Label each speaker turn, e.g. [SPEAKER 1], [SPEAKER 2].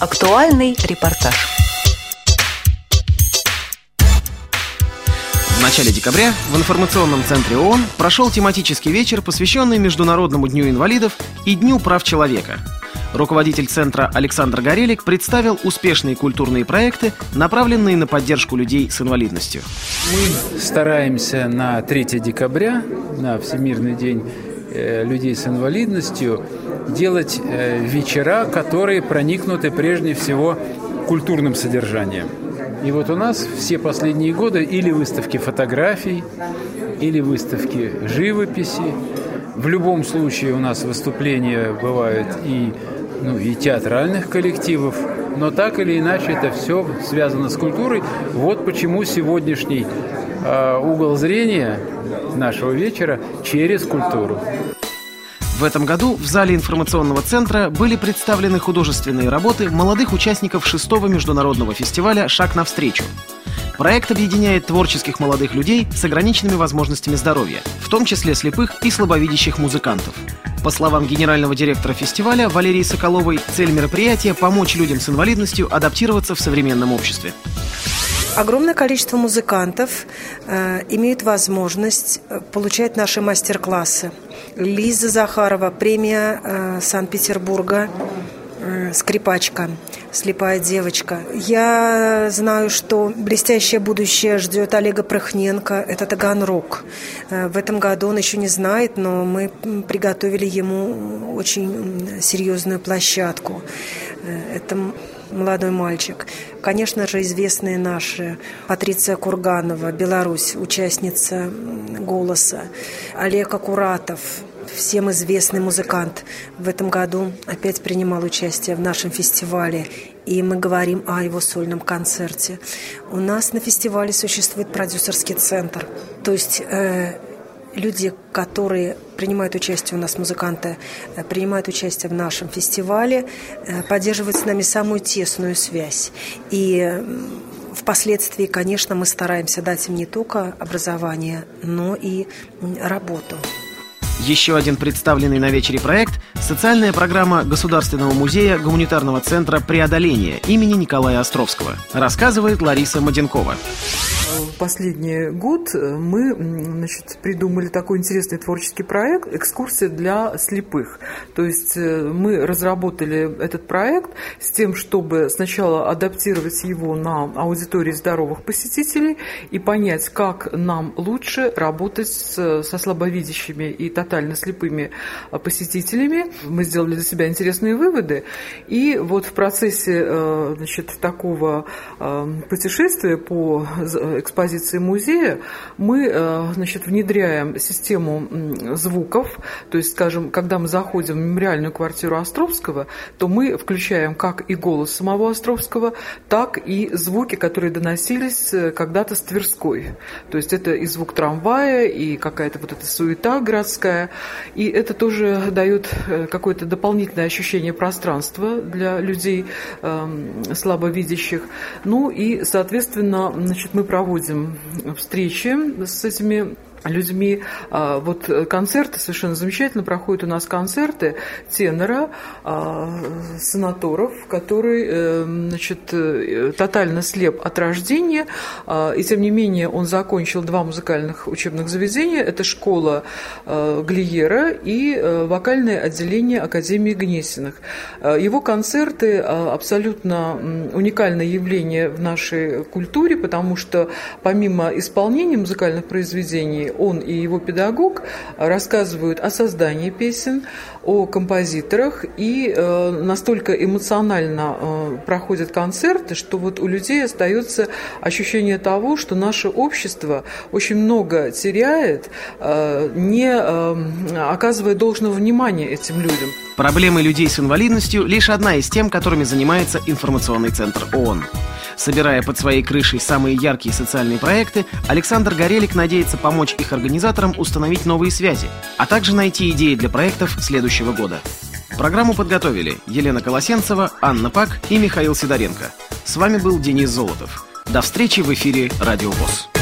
[SPEAKER 1] Актуальный репортаж.
[SPEAKER 2] В начале декабря в информационном центре ООН прошел тематический вечер, посвященный Международному дню инвалидов и Дню прав человека. Руководитель центра Александр Горелик представил успешные культурные проекты, направленные на поддержку людей с инвалидностью.
[SPEAKER 3] Мы стараемся на 3 декабря, на Всемирный день людей с инвалидностью, делать э, вечера, которые проникнуты прежде всего культурным содержанием. И вот у нас все последние годы или выставки фотографий, или выставки живописи. В любом случае у нас выступления бывают и, ну, и театральных коллективов, но так или иначе это все связано с культурой. Вот почему сегодняшний э, угол зрения нашего вечера через культуру.
[SPEAKER 2] В этом году в зале информационного центра были представлены художественные работы молодых участников шестого международного фестиваля «Шаг навстречу». Проект объединяет творческих молодых людей с ограниченными возможностями здоровья, в том числе слепых и слабовидящих музыкантов. По словам генерального директора фестиваля Валерии Соколовой, цель мероприятия – помочь людям с инвалидностью адаптироваться в современном обществе.
[SPEAKER 4] Огромное количество музыкантов э, имеют возможность э, получать наши мастер-классы. Лиза Захарова, премия э, Санкт-Петербурга, э, скрипачка, слепая девочка. Я знаю, что блестящее будущее ждет Олега Прохненко. Это Таганрог. Э, в этом году он еще не знает, но мы приготовили ему очень серьезную площадку. Это молодой мальчик. Конечно же, известные наши Патриция Курганова, Беларусь, участница «Голоса», Олег Акуратов, всем известный музыкант. В этом году опять принимал участие в нашем фестивале, и мы говорим о его сольном концерте. У нас на фестивале существует продюсерский центр, то есть э, люди, которые принимают участие у нас, музыканты, э, принимают участие в нашем фестивале, э, поддерживают с нами самую тесную связь. И впоследствии, конечно, мы стараемся дать им не только образование, но и работу.
[SPEAKER 2] Еще один представленный на вечере проект – социальная программа Государственного музея гуманитарного центра «Преодоление» имени Николая Островского, рассказывает Лариса Маденкова
[SPEAKER 5] последний год мы значит, придумали такой интересный творческий проект «Экскурсия для слепых». То есть э, мы разработали этот проект с тем, чтобы сначала адаптировать его на аудитории здоровых посетителей и понять, как нам лучше работать со слабовидящими и тотально слепыми посетителями. Мы сделали для себя интересные выводы. И вот в процессе э, значит, такого путешествия по экспозиции музея мы э, значит, внедряем систему звуков, то есть, скажем, когда мы заходим в мемориальную квартиру Островского, то мы включаем как и голос самого Островского, так и звуки, которые доносились э, когда-то с Тверской. То есть это и звук трамвая, и какая-то вот эта суета городская, и это тоже дает э, какое-то дополнительное ощущение пространства для людей эм, слабовидящих. Ну и, соответственно, значит, мы проводим встречи с этими людьми. А, вот концерты совершенно замечательно проходят у нас концерты тенора, а, санаторов, который э, значит, э, тотально слеп от рождения, а, и тем не менее он закончил два музыкальных учебных заведения. Это школа Глиера и вокальное отделение Академии Гнесиных. Его концерты абсолютно уникальное явление в нашей культуре, потому что помимо исполнения музыкальных произведений, он и его педагог рассказывают о создании песен, о композиторах, и э, настолько эмоционально э, проходят концерты, что вот у людей остается ощущение того, что наше общество очень много теряет, э, не оказывая должного внимания этим людям.
[SPEAKER 2] Проблемы людей с инвалидностью – лишь одна из тем, которыми занимается информационный центр ООН. Собирая под своей крышей самые яркие социальные проекты, Александр Горелик надеется помочь их организаторам установить новые связи, а также найти идеи для проектов следующего года. Программу подготовили Елена Колосенцева, Анна Пак и Михаил Сидоренко. С вами был Денис Золотов. До встречи в эфире «Радио ВОЗ».